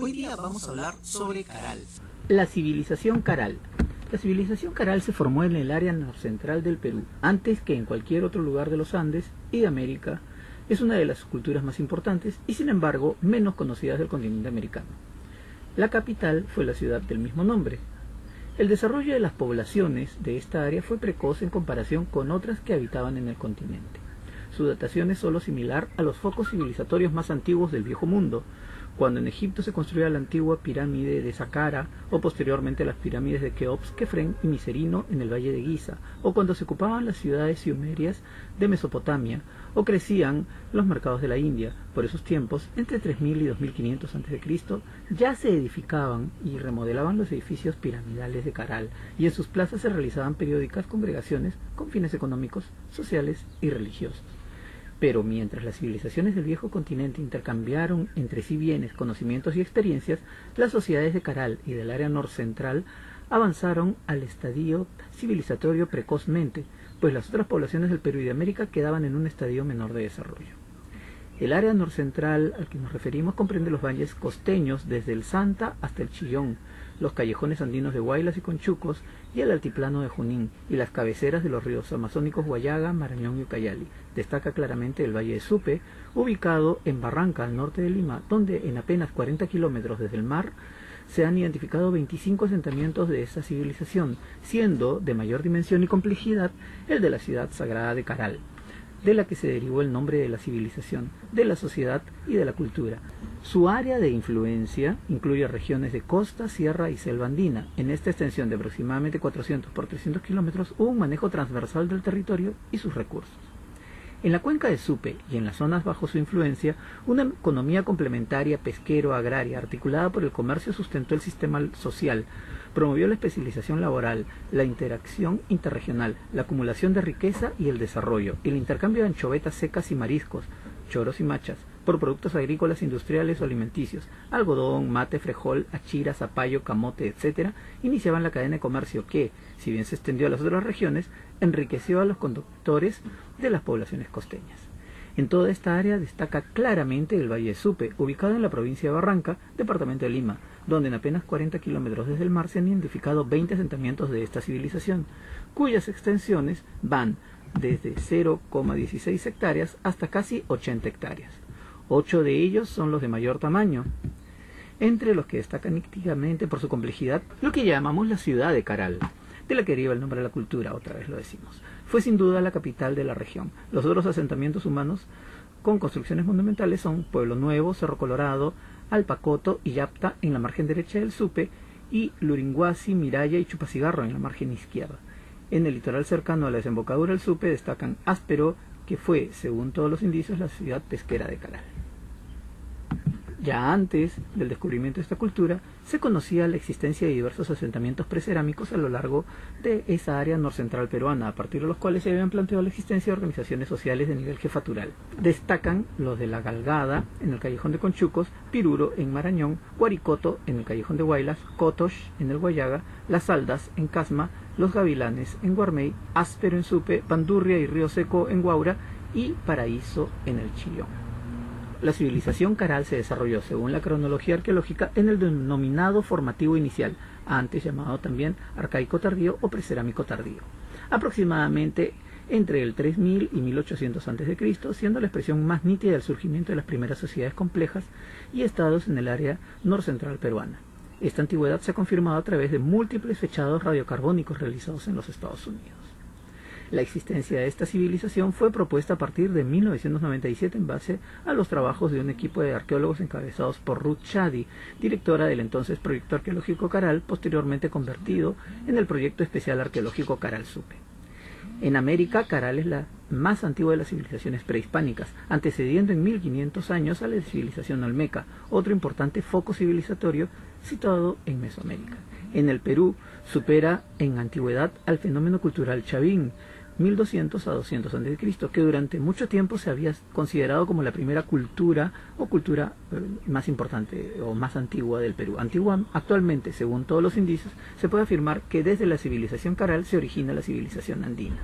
Hoy día vamos a hablar sobre Caral. La civilización Caral. La civilización Caral se formó en el área central del Perú, antes que en cualquier otro lugar de los Andes y de América. Es una de las culturas más importantes y sin embargo menos conocidas del continente americano. La capital fue la ciudad del mismo nombre. El desarrollo de las poblaciones de esta área fue precoz en comparación con otras que habitaban en el continente. Su datación es solo similar a los focos civilizatorios más antiguos del Viejo Mundo, cuando en Egipto se construía la antigua pirámide de Saqqara o posteriormente las pirámides de Keops, Kefren y Miserino en el valle de Giza, o cuando se ocupaban las ciudades sumerias de Mesopotamia o crecían los mercados de la India. Por esos tiempos, entre 3000 y 2500 a.C., ya se edificaban y remodelaban los edificios piramidales de Caral, y en sus plazas se realizaban periódicas congregaciones con fines económicos, sociales y religiosos. Pero mientras las civilizaciones del viejo continente intercambiaron entre sí bienes, conocimientos y experiencias, las sociedades de Caral y del área norcentral avanzaron al estadio civilizatorio precozmente, pues las otras poblaciones del Perú y de América quedaban en un estadio menor de desarrollo. El área norcentral al que nos referimos comprende los valles costeños desde el Santa hasta el Chillón, los callejones andinos de Guaylas y Conchucos y el altiplano de Junín y las cabeceras de los ríos amazónicos Guayaga, Marañón y Ucayali. Destaca claramente el Valle de Supe, ubicado en Barranca, al norte de Lima, donde en apenas 40 kilómetros desde el mar se han identificado 25 asentamientos de esta civilización, siendo de mayor dimensión y complejidad el de la ciudad sagrada de Caral de la que se derivó el nombre de la civilización, de la sociedad y de la cultura. Su área de influencia incluye regiones de costa, sierra y selva andina. En esta extensión de aproximadamente 400 por 300 kilómetros hubo un manejo transversal del territorio y sus recursos. En la cuenca de Supe y en las zonas bajo su influencia, una economía complementaria pesquero-agraria articulada por el comercio sustentó el sistema social, promovió la especialización laboral, la interacción interregional, la acumulación de riqueza y el desarrollo, el intercambio de anchovetas secas y mariscos, choros y machas, por productos agrícolas, industriales o alimenticios, algodón, mate, frejol, achira, zapallo, camote, etc., iniciaban la cadena de comercio que, si bien se extendió a las otras regiones, enriqueció a los conductores de las poblaciones costeñas. En toda esta área destaca claramente el Valle de Supe, ubicado en la provincia de Barranca, departamento de Lima, donde en apenas 40 kilómetros desde el mar se han identificado 20 asentamientos de esta civilización, cuyas extensiones van desde 0,16 hectáreas hasta casi 80 hectáreas. Ocho de ellos son los de mayor tamaño, entre los que destacan nítidamente por su complejidad lo que llamamos la ciudad de Caral, de la que deriva el nombre de la cultura, otra vez lo decimos. Fue sin duda la capital de la región. Los otros asentamientos humanos con construcciones monumentales son Pueblo Nuevo, Cerro Colorado, Alpacoto y Yapta en la margen derecha del Supe y Luringuasi, Miraya y Chupasigarro en la margen izquierda. En el litoral cercano a la desembocadura del Supe destacan Áspero, que fue, según todos los indicios, la ciudad pesquera de Caral. Ya antes del descubrimiento de esta cultura, se conocía la existencia de diversos asentamientos precerámicos a lo largo de esa área norcentral peruana, a partir de los cuales se habían planteado la existencia de organizaciones sociales de nivel jefatural. Destacan los de La Galgada, en el Callejón de Conchucos, Piruro, en Marañón, Guaricoto, en el Callejón de Guaylas, Cotosh, en el Guayaga, Las Saldas, en Casma, Los Gavilanes, en Guarmey, Áspero, en Supe, Pandurria y Río Seco, en Guaura, y Paraíso, en el Chillón. La civilización Caral se desarrolló, según la cronología arqueológica, en el denominado formativo inicial, antes llamado también arcaico tardío o precerámico tardío, aproximadamente entre el 3000 y 1800 a.C., siendo la expresión más nítida del surgimiento de las primeras sociedades complejas y estados en el área norcentral peruana. Esta antigüedad se ha confirmado a través de múltiples fechados radiocarbónicos realizados en los Estados Unidos. La existencia de esta civilización fue propuesta a partir de 1997 en base a los trabajos de un equipo de arqueólogos encabezados por Ruth Shady, directora del entonces Proyecto Arqueológico Caral, posteriormente convertido en el Proyecto Especial Arqueológico Caral Supe. En América, Caral es la más antigua de las civilizaciones prehispánicas, antecediendo en 1500 años a la civilización olmeca, otro importante foco civilizatorio situado en Mesoamérica. En el Perú supera en antigüedad al fenómeno cultural chavín, 1200 a 200 a.C., que durante mucho tiempo se había considerado como la primera cultura o cultura eh, más importante o más antigua del Perú. Antigua, actualmente, según todos los indicios, se puede afirmar que desde la civilización caral se origina la civilización andina.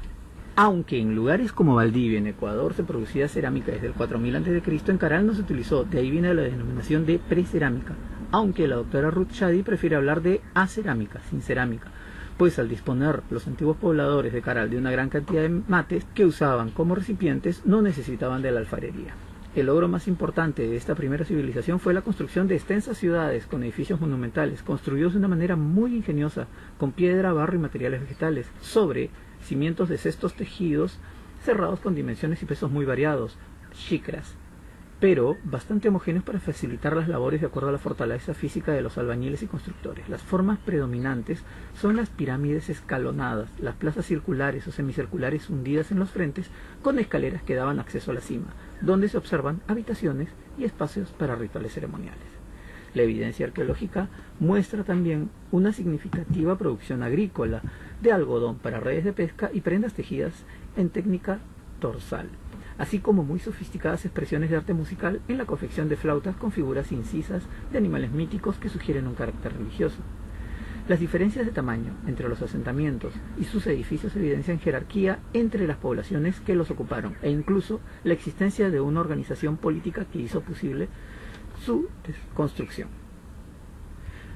Aunque en lugares como Valdivia, en Ecuador, se producía cerámica desde el 4000 a.C., en Caral no se utilizó, de ahí viene la denominación de precerámica, aunque la doctora Ruth Shady prefiere hablar de acerámica, sin cerámica, pues al disponer los antiguos pobladores de Caral de una gran cantidad de mates que usaban como recipientes, no necesitaban de la alfarería. El logro más importante de esta primera civilización fue la construcción de extensas ciudades con edificios monumentales, construidos de una manera muy ingeniosa, con piedra, barro y materiales vegetales, sobre cimientos de cestos tejidos cerrados con dimensiones y pesos muy variados, chicras, pero bastante homogéneos para facilitar las labores de acuerdo a la fortaleza física de los albañiles y constructores. Las formas predominantes son las pirámides escalonadas, las plazas circulares o semicirculares hundidas en los frentes con escaleras que daban acceso a la cima, donde se observan habitaciones y espacios para rituales ceremoniales. La evidencia arqueológica muestra también una significativa producción agrícola de algodón para redes de pesca y prendas tejidas en técnica torsal así como muy sofisticadas expresiones de arte musical en la confección de flautas con figuras incisas de animales míticos que sugieren un carácter religioso. Las diferencias de tamaño entre los asentamientos y sus edificios evidencian jerarquía entre las poblaciones que los ocuparon e incluso la existencia de una organización política que hizo posible su construcción.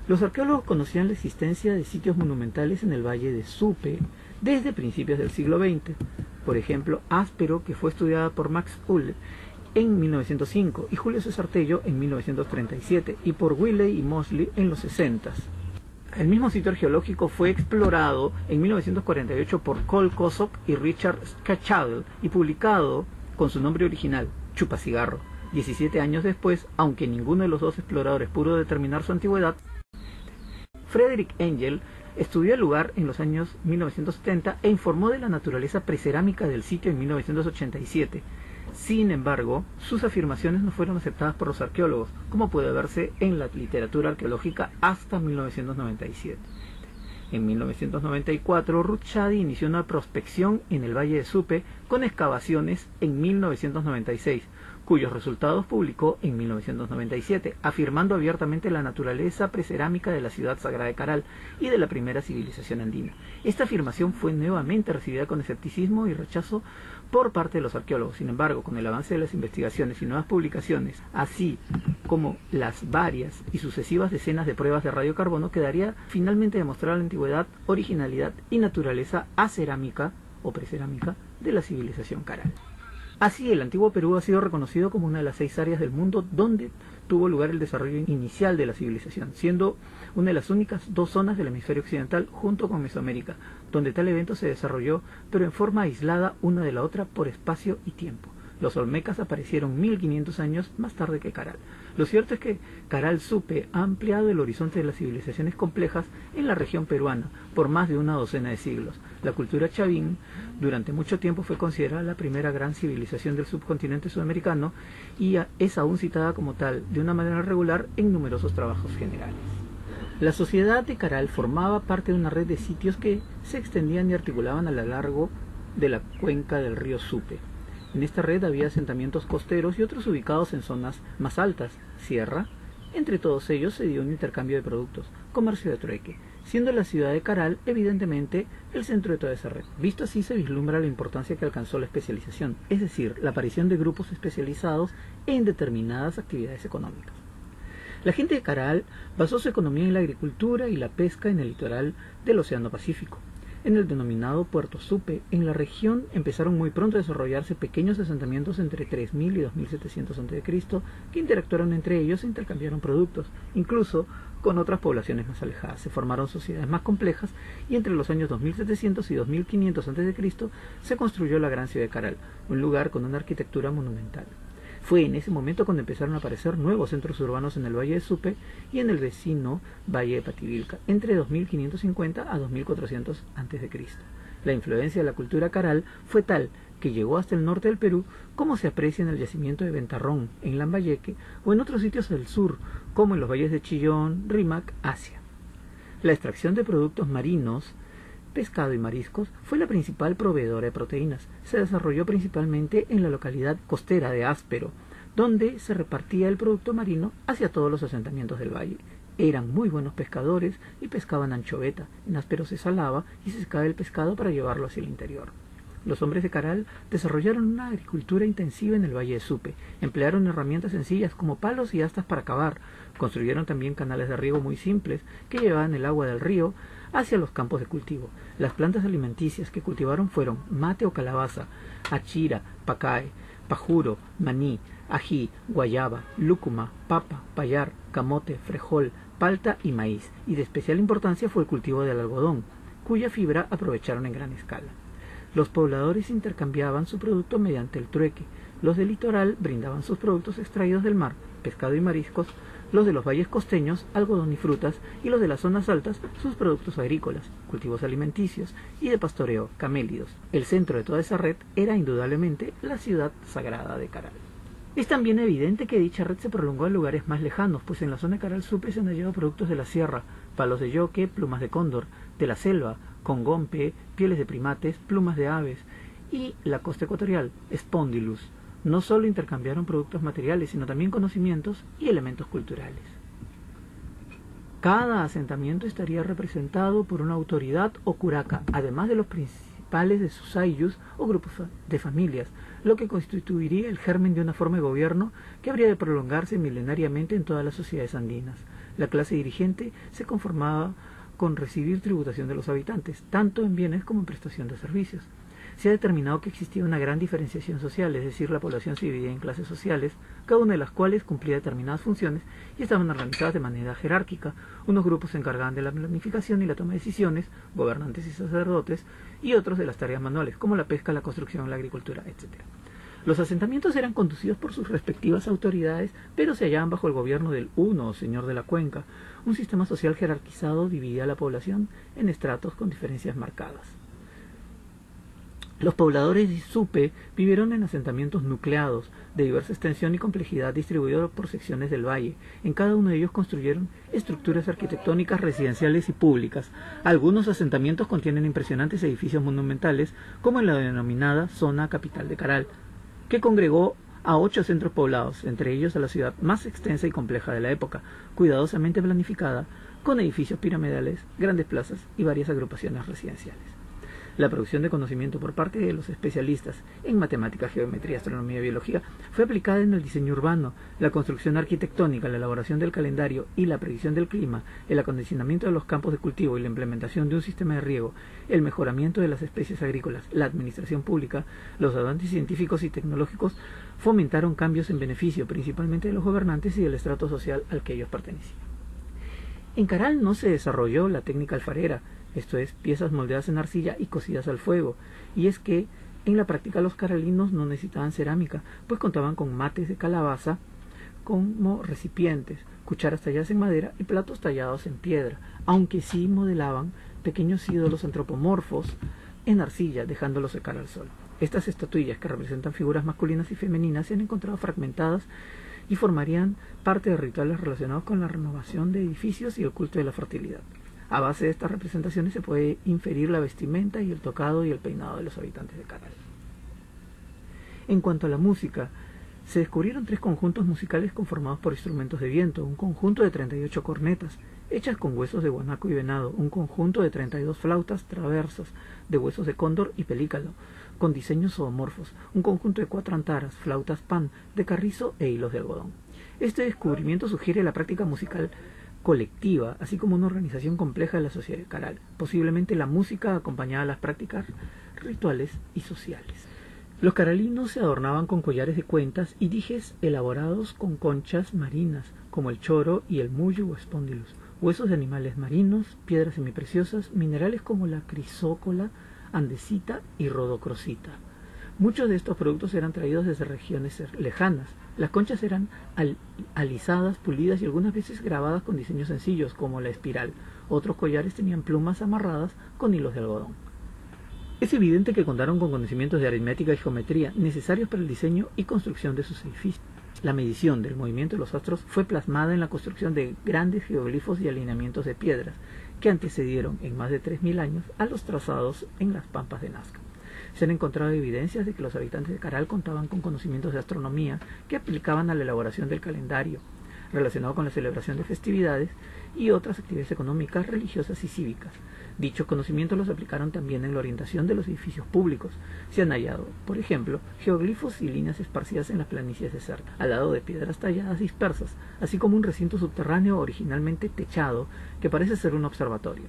Los arqueólogos conocían la existencia de sitios monumentales en el valle de Supe desde principios del siglo XX, por ejemplo, Áspero, que fue estudiada por Max Ull en 1905 y Julio César Tello en 1937 y por Willey y Mosley en los 60. El mismo sitio arqueológico fue explorado en 1948 por Cole Kosok y Richard Scatchadel y publicado con su nombre original, Chupacigarro. 17 años después, aunque ninguno de los dos exploradores pudo determinar su antigüedad, Frederick Engel Estudió el lugar en los años 1970 e informó de la naturaleza precerámica del sitio en 1987. Sin embargo, sus afirmaciones no fueron aceptadas por los arqueólogos, como puede verse en la literatura arqueológica hasta 1997. En 1994, Ruth Shady inició una prospección en el Valle de Supe con excavaciones en 1996, cuyos resultados publicó en 1997, afirmando abiertamente la naturaleza precerámica de la ciudad sagrada de Caral y de la primera civilización andina. Esta afirmación fue nuevamente recibida con escepticismo y rechazo por parte de los arqueólogos. Sin embargo, con el avance de las investigaciones y nuevas publicaciones, así como las varias y sucesivas decenas de pruebas de radiocarbono, quedaría finalmente demostrada la antigüedad, originalidad y naturaleza acerámica o precerámica de la civilización Caral. Así, el antiguo Perú ha sido reconocido como una de las seis áreas del mundo donde tuvo lugar el desarrollo inicial de la civilización, siendo una de las únicas dos zonas del hemisferio occidental junto con Mesoamérica, donde tal evento se desarrolló, pero en forma aislada una de la otra por espacio y tiempo. Los olmecas aparecieron 1500 años más tarde que Caral. Lo cierto es que Caral Supe ha ampliado el horizonte de las civilizaciones complejas en la región peruana por más de una docena de siglos. La cultura chavín durante mucho tiempo fue considerada la primera gran civilización del subcontinente sudamericano y es aún citada como tal de una manera regular en numerosos trabajos generales. La sociedad de Caral formaba parte de una red de sitios que se extendían y articulaban a lo largo de la cuenca del río Supe. En esta red había asentamientos costeros y otros ubicados en zonas más altas, sierra. Entre todos ellos se dio un intercambio de productos, comercio de trueque, siendo la ciudad de Caral evidentemente el centro de toda esa red. Visto así se vislumbra la importancia que alcanzó la especialización, es decir, la aparición de grupos especializados en determinadas actividades económicas. La gente de Caral basó su economía en la agricultura y la pesca en el litoral del Océano Pacífico. En el denominado Puerto Supe, en la región empezaron muy pronto a desarrollarse pequeños asentamientos entre 3000 y 2700 a.C. que interactuaron entre ellos e intercambiaron productos, incluso con otras poblaciones más alejadas. Se formaron sociedades más complejas y entre los años 2700 y 2500 a.C. se construyó la gran ciudad de Caral, un lugar con una arquitectura monumental. Fue en ese momento cuando empezaron a aparecer nuevos centros urbanos en el Valle de Supe y en el vecino Valle de Pativilca, entre 2550 a 2400 a.C. La influencia de la cultura caral fue tal que llegó hasta el norte del Perú, como se aprecia en el yacimiento de Ventarrón, en Lambayeque, o en otros sitios del sur, como en los valles de Chillón, Rímac, Asia. La extracción de productos marinos, pescado y mariscos fue la principal proveedora de proteínas. Se desarrolló principalmente en la localidad costera de Áspero, donde se repartía el producto marino hacia todos los asentamientos del valle. Eran muy buenos pescadores y pescaban anchoveta. En Áspero se salaba y se secaba el pescado para llevarlo hacia el interior. Los hombres de Caral desarrollaron una agricultura intensiva en el Valle de Supe. Emplearon herramientas sencillas como palos y astas para cavar. Construyeron también canales de riego muy simples que llevaban el agua del río hacia los campos de cultivo. Las plantas alimenticias que cultivaron fueron mate o calabaza, achira, pacae, pajuro, maní, ají, guayaba, lúcuma, papa, payar, camote, frejol, palta y maíz, y de especial importancia fue el cultivo del algodón, cuya fibra aprovecharon en gran escala. Los pobladores intercambiaban su producto mediante el trueque. Los del litoral brindaban sus productos extraídos del mar, pescado y mariscos, los de los valles costeños, algodón y frutas, y los de las zonas altas, sus productos agrícolas, cultivos alimenticios y de pastoreo, camélidos. El centro de toda esa red era indudablemente la ciudad sagrada de Caral. Es también evidente que dicha red se prolongó a lugares más lejanos, pues en la zona de Caral Supe se han hallado productos de la sierra, palos de yoque, plumas de cóndor, de la selva, congompe, pieles de primates, plumas de aves, y la costa ecuatorial, no solo intercambiaron productos materiales, sino también conocimientos y elementos culturales. Cada asentamiento estaría representado por una autoridad o curaca, además de los principales de sus ayllus o grupos de familias, lo que constituiría el germen de una forma de gobierno que habría de prolongarse milenariamente en todas las sociedades andinas. La clase dirigente se conformaba con recibir tributación de los habitantes, tanto en bienes como en prestación de servicios se ha determinado que existía una gran diferenciación social, es decir, la población se dividía en clases sociales, cada una de las cuales cumplía determinadas funciones y estaban organizadas de manera jerárquica. Unos grupos se encargaban de la planificación y la toma de decisiones, gobernantes y sacerdotes, y otros de las tareas manuales, como la pesca, la construcción, la agricultura, etc. Los asentamientos eran conducidos por sus respectivas autoridades, pero se hallaban bajo el gobierno del uno, señor de la cuenca. Un sistema social jerarquizado dividía a la población en estratos con diferencias marcadas. Los pobladores de Supe vivieron en asentamientos nucleados, de diversa extensión y complejidad distribuidos por secciones del valle. En cada uno de ellos construyeron estructuras arquitectónicas residenciales y públicas. Algunos asentamientos contienen impresionantes edificios monumentales, como en la denominada zona capital de Caral, que congregó a ocho centros poblados, entre ellos a la ciudad más extensa y compleja de la época, cuidadosamente planificada, con edificios piramidales, grandes plazas y varias agrupaciones residenciales. La producción de conocimiento por parte de los especialistas en matemáticas, geometría, astronomía y biología fue aplicada en el diseño urbano, la construcción arquitectónica, la elaboración del calendario y la predicción del clima, el acondicionamiento de los campos de cultivo y la implementación de un sistema de riego, el mejoramiento de las especies agrícolas, la administración pública, los avances científicos y tecnológicos fomentaron cambios en beneficio principalmente de los gobernantes y del estrato social al que ellos pertenecían. En Caral no se desarrolló la técnica alfarera, esto es, piezas moldeadas en arcilla y cocidas al fuego, y es que en la práctica los caralinos no necesitaban cerámica, pues contaban con mates de calabaza como recipientes, cucharas talladas en madera y platos tallados en piedra, aunque sí modelaban pequeños ídolos antropomorfos en arcilla, dejándolos secar al sol. Estas estatuillas, que representan figuras masculinas y femeninas, se han encontrado fragmentadas y formarían parte de rituales relacionados con la renovación de edificios y el culto de la fertilidad. A base de estas representaciones se puede inferir la vestimenta y el tocado y el peinado de los habitantes de Caral. En cuanto a la música, se descubrieron tres conjuntos musicales conformados por instrumentos de viento, un conjunto de 38 cornetas, hechas con huesos de guanaco y venado, un conjunto de 32 flautas traversas, de huesos de cóndor y pelícalo, con diseños zoomorfos, un conjunto de cuatro antaras, flautas pan, de carrizo e hilos de algodón. Este descubrimiento sugiere la práctica musical colectiva, así como una organización compleja de la sociedad caral, posiblemente la música acompañada a las prácticas rituales y sociales. Los caralinos se adornaban con collares de cuentas y dijes elaborados con conchas marinas, como el choro y el muyo o espondilus, huesos de animales marinos, piedras semipreciosas, minerales como la crisócola, andesita y rodocrosita. Muchos de estos productos eran traídos desde regiones lejanas, las conchas eran alisadas, pulidas y algunas veces grabadas con diseños sencillos, como la espiral. Otros collares tenían plumas amarradas con hilos de algodón. Es evidente que contaron con conocimientos de aritmética y geometría necesarios para el diseño y construcción de sus edificios. La medición del movimiento de los astros fue plasmada en la construcción de grandes geoglifos y alineamientos de piedras que antecedieron en más de 3.000 años a los trazados en las pampas de Nazca se han encontrado evidencias de que los habitantes de Caral contaban con conocimientos de astronomía que aplicaban a la elaboración del calendario. relacionado con la celebración de festividades y otras actividades económicas, religiosas y cívicas. Dichos conocimientos los aplicaron también en la orientación de los edificios públicos. Se han hallado, por ejemplo, geoglifos y líneas esparcidas en las planicies de al lado de piedras talladas dispersas, así como un recinto subterráneo originalmente techado que parece ser un observatorio.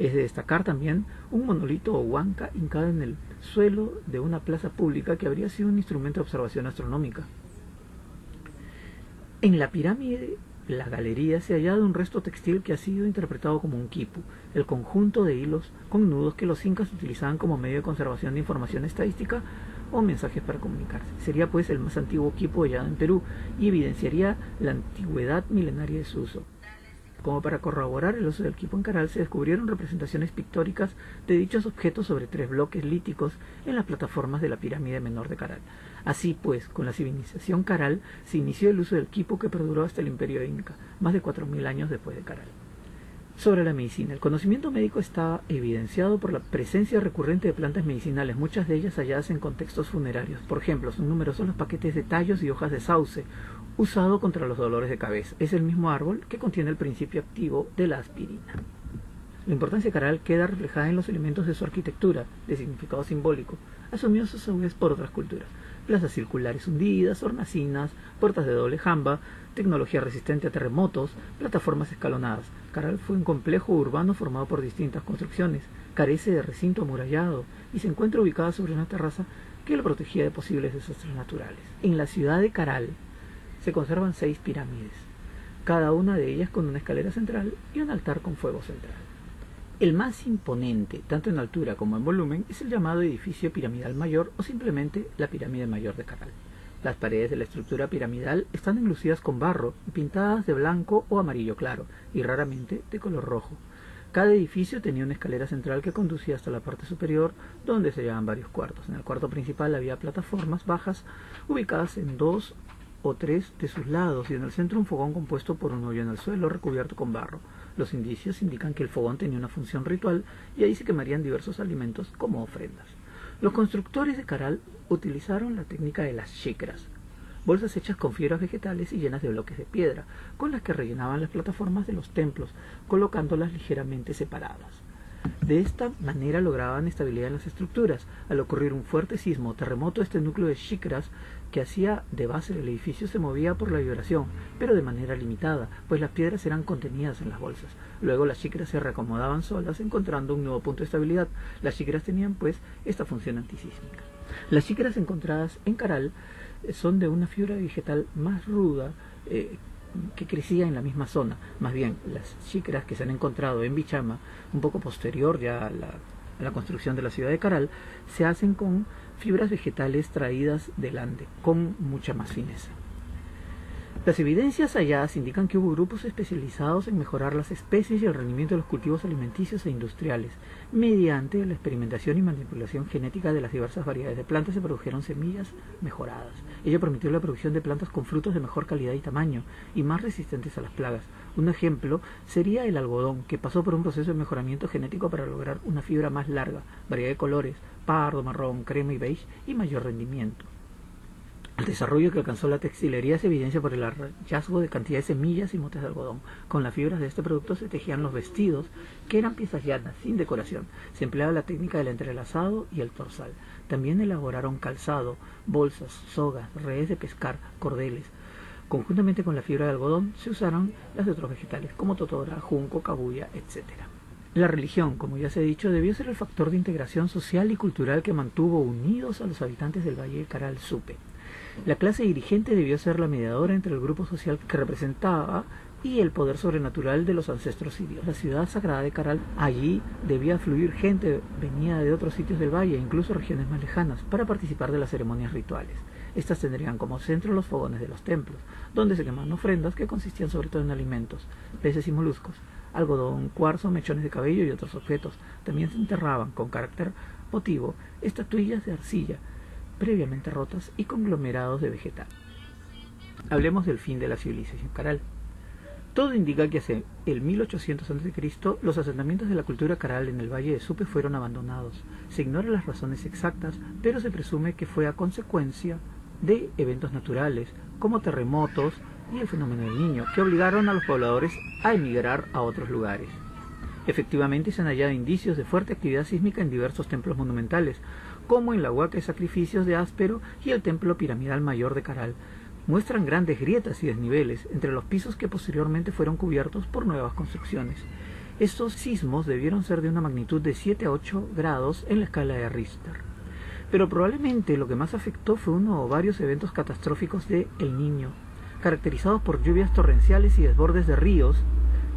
Es de destacar también un monolito o huanca hincado en el suelo de una plaza pública que habría sido un instrumento de observación astronómica. En la pirámide la galería se ha hallado un resto textil que ha sido interpretado como un quipu, el conjunto de hilos con nudos que los incas utilizaban como medio de conservación de información estadística o mensajes para comunicarse. Sería pues el más antiguo quipu hallado en Perú y evidenciaría la antigüedad milenaria de su uso. Como para corroborar el uso del quipo en Caral, se descubrieron representaciones pictóricas de dichos objetos sobre tres bloques líticos en las plataformas de la pirámide menor de Caral. Así pues, con la civilización Caral se inició el uso del quipo que perduró hasta el imperio inca, más de 4.000 años después de Caral. Sobre la medicina. El conocimiento médico está evidenciado por la presencia recurrente de plantas medicinales, muchas de ellas halladas en contextos funerarios. Por ejemplo, son numerosos los paquetes de tallos y hojas de sauce, usado contra los dolores de cabeza. Es el mismo árbol que contiene el principio activo de la aspirina. La importancia de Caral queda reflejada en los elementos de su arquitectura, de significado simbólico, asumidos a su vez por otras culturas. Plazas circulares hundidas, hornacinas, puertas de doble jamba, tecnología resistente a terremotos, plataformas escalonadas. Caral fue un complejo urbano formado por distintas construcciones, carece de recinto amurallado y se encuentra ubicada sobre una terraza que lo protegía de posibles desastres naturales. En la ciudad de Caral, se conservan seis pirámides, cada una de ellas con una escalera central y un altar con fuego central. El más imponente, tanto en altura como en volumen, es el llamado edificio piramidal mayor o simplemente la pirámide mayor de Caral. Las paredes de la estructura piramidal están enlucidas con barro y pintadas de blanco o amarillo claro, y raramente de color rojo. Cada edificio tenía una escalera central que conducía hasta la parte superior, donde se hallaban varios cuartos. En el cuarto principal había plataformas bajas ubicadas en dos o tres de sus lados y en el centro un fogón compuesto por un hoyo en el suelo recubierto con barro. Los indicios indican que el fogón tenía una función ritual y ahí se quemarían diversos alimentos como ofrendas. Los constructores de Caral utilizaron la técnica de las chicras, bolsas hechas con fibras vegetales y llenas de bloques de piedra, con las que rellenaban las plataformas de los templos, colocándolas ligeramente separadas. De esta manera lograban estabilidad en las estructuras. Al ocurrir un fuerte sismo o terremoto, este núcleo de chicras que hacía de base del edificio se movía por la vibración, pero de manera limitada, pues las piedras eran contenidas en las bolsas. Luego las chicras se reacomodaban solas, encontrando un nuevo punto de estabilidad. Las chicras tenían, pues, esta función antisísmica. Las chicras encontradas en Caral eh, son de una fibra vegetal más ruda eh, que crecía en la misma zona. Más bien, las chicras que se han encontrado en Bichama, un poco posterior ya a la, a la construcción de la ciudad de Caral, se hacen con fibras vegetales traídas del Ande, con mucha más fineza. Las evidencias halladas indican que hubo grupos especializados en mejorar las especies y el rendimiento de los cultivos alimenticios e industriales. Mediante la experimentación y manipulación genética de las diversas variedades de plantas se produjeron semillas mejoradas. Ello permitió la producción de plantas con frutos de mejor calidad y tamaño y más resistentes a las plagas. Un ejemplo sería el algodón, que pasó por un proceso de mejoramiento genético para lograr una fibra más larga, variedad de colores, pardo, marrón, crema y beige y mayor rendimiento. El desarrollo que alcanzó la textilería se evidencia por el hallazgo de cantidad de semillas y motes de algodón. Con las fibras de este producto se tejían los vestidos, que eran piezas llanas, sin decoración. Se empleaba la técnica del entrelazado y el torsal. También elaboraron calzado, bolsas, sogas, redes de pescar, cordeles. Conjuntamente con la fibra de algodón se usaron las de otros vegetales, como totora, junco, cabuya, etc. La religión, como ya se ha dicho, debió ser el factor de integración social y cultural que mantuvo unidos a los habitantes del Valle del Caral Supe. La clase dirigente debió ser la mediadora entre el grupo social que representaba y el poder sobrenatural de los ancestros sirios. La ciudad sagrada de Caral, allí debía fluir gente venía de otros sitios del valle, incluso regiones más lejanas, para participar de las ceremonias rituales. Estas tendrían como centro los fogones de los templos, donde se quemaban ofrendas que consistían sobre todo en alimentos, peces y moluscos, algodón, cuarzo, mechones de cabello y otros objetos. También se enterraban, con carácter votivo, estatuillas de arcilla, previamente rotas y conglomerados de vegetal. Hablemos del fin de la civilización caral. Todo indica que hace el 1800 a.C. los asentamientos de la cultura caral en el valle de Supe fueron abandonados. Se ignoran las razones exactas, pero se presume que fue a consecuencia de eventos naturales, como terremotos y el fenómeno del niño, que obligaron a los pobladores a emigrar a otros lugares. Efectivamente se han hallado indicios de fuerte actividad sísmica en diversos templos monumentales, como en la Huaca de Sacrificios de Áspero y el templo piramidal mayor de Caral. Muestran grandes grietas y desniveles entre los pisos que posteriormente fueron cubiertos por nuevas construcciones. Estos sismos debieron ser de una magnitud de 7 a 8 grados en la escala de Richter. Pero probablemente lo que más afectó fue uno o varios eventos catastróficos de El Niño, caracterizados por lluvias torrenciales y desbordes de ríos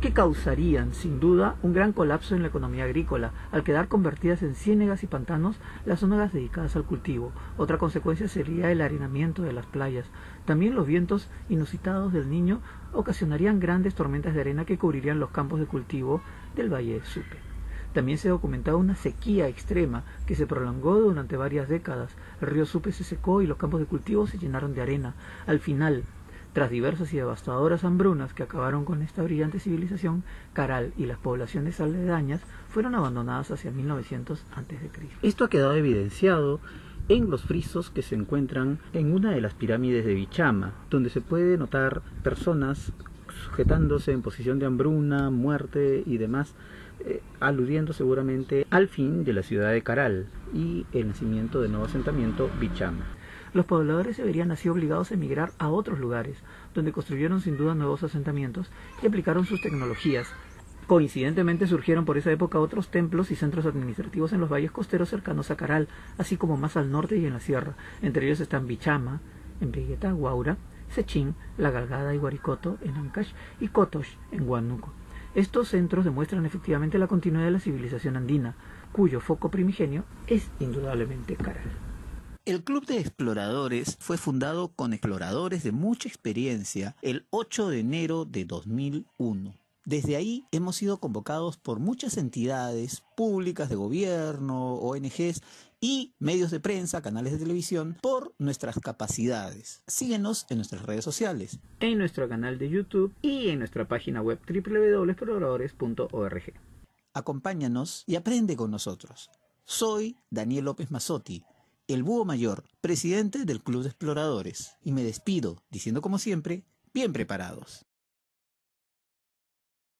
que causarían, sin duda, un gran colapso en la economía agrícola, al quedar convertidas en ciénegas y pantanos las zonas dedicadas al cultivo. Otra consecuencia sería el arenamiento de las playas. También los vientos inusitados del niño ocasionarían grandes tormentas de arena que cubrirían los campos de cultivo del Valle de Supe. También se documentaba una sequía extrema que se prolongó durante varias décadas. El río Supe se secó y los campos de cultivo se llenaron de arena. Al final, tras diversas y devastadoras hambrunas que acabaron con esta brillante civilización, Caral y las poblaciones aledañas fueron abandonadas hacia 1900 a.C. Esto ha quedado evidenciado en los frisos que se encuentran en una de las pirámides de Bichama, donde se puede notar personas sujetándose en posición de hambruna, muerte y demás, eh, aludiendo seguramente al fin de la ciudad de Caral y el nacimiento del nuevo asentamiento Bichama. Los pobladores se verían así obligados a emigrar a otros lugares, donde construyeron sin duda nuevos asentamientos y aplicaron sus tecnologías. Coincidentemente surgieron por esa época otros templos y centros administrativos en los valles costeros cercanos a Caral, así como más al norte y en la sierra. Entre ellos están Bichama, en Vegeta, Guaura, Sechín, La Galgada y Guaricoto en Ancash y Cotosh en Huánuco. Estos centros demuestran efectivamente la continuidad de la civilización andina, cuyo foco primigenio es indudablemente Caral. El Club de Exploradores fue fundado con exploradores de mucha experiencia el 8 de enero de 2001. Desde ahí hemos sido convocados por muchas entidades públicas de gobierno, ONGs y medios de prensa, canales de televisión, por nuestras capacidades. Síguenos en nuestras redes sociales. En nuestro canal de YouTube y en nuestra página web www.exploradores.org. Acompáñanos y aprende con nosotros. Soy Daniel López Mazzotti el Búho Mayor, presidente del Club de Exploradores, y me despido diciendo como siempre, bien preparados.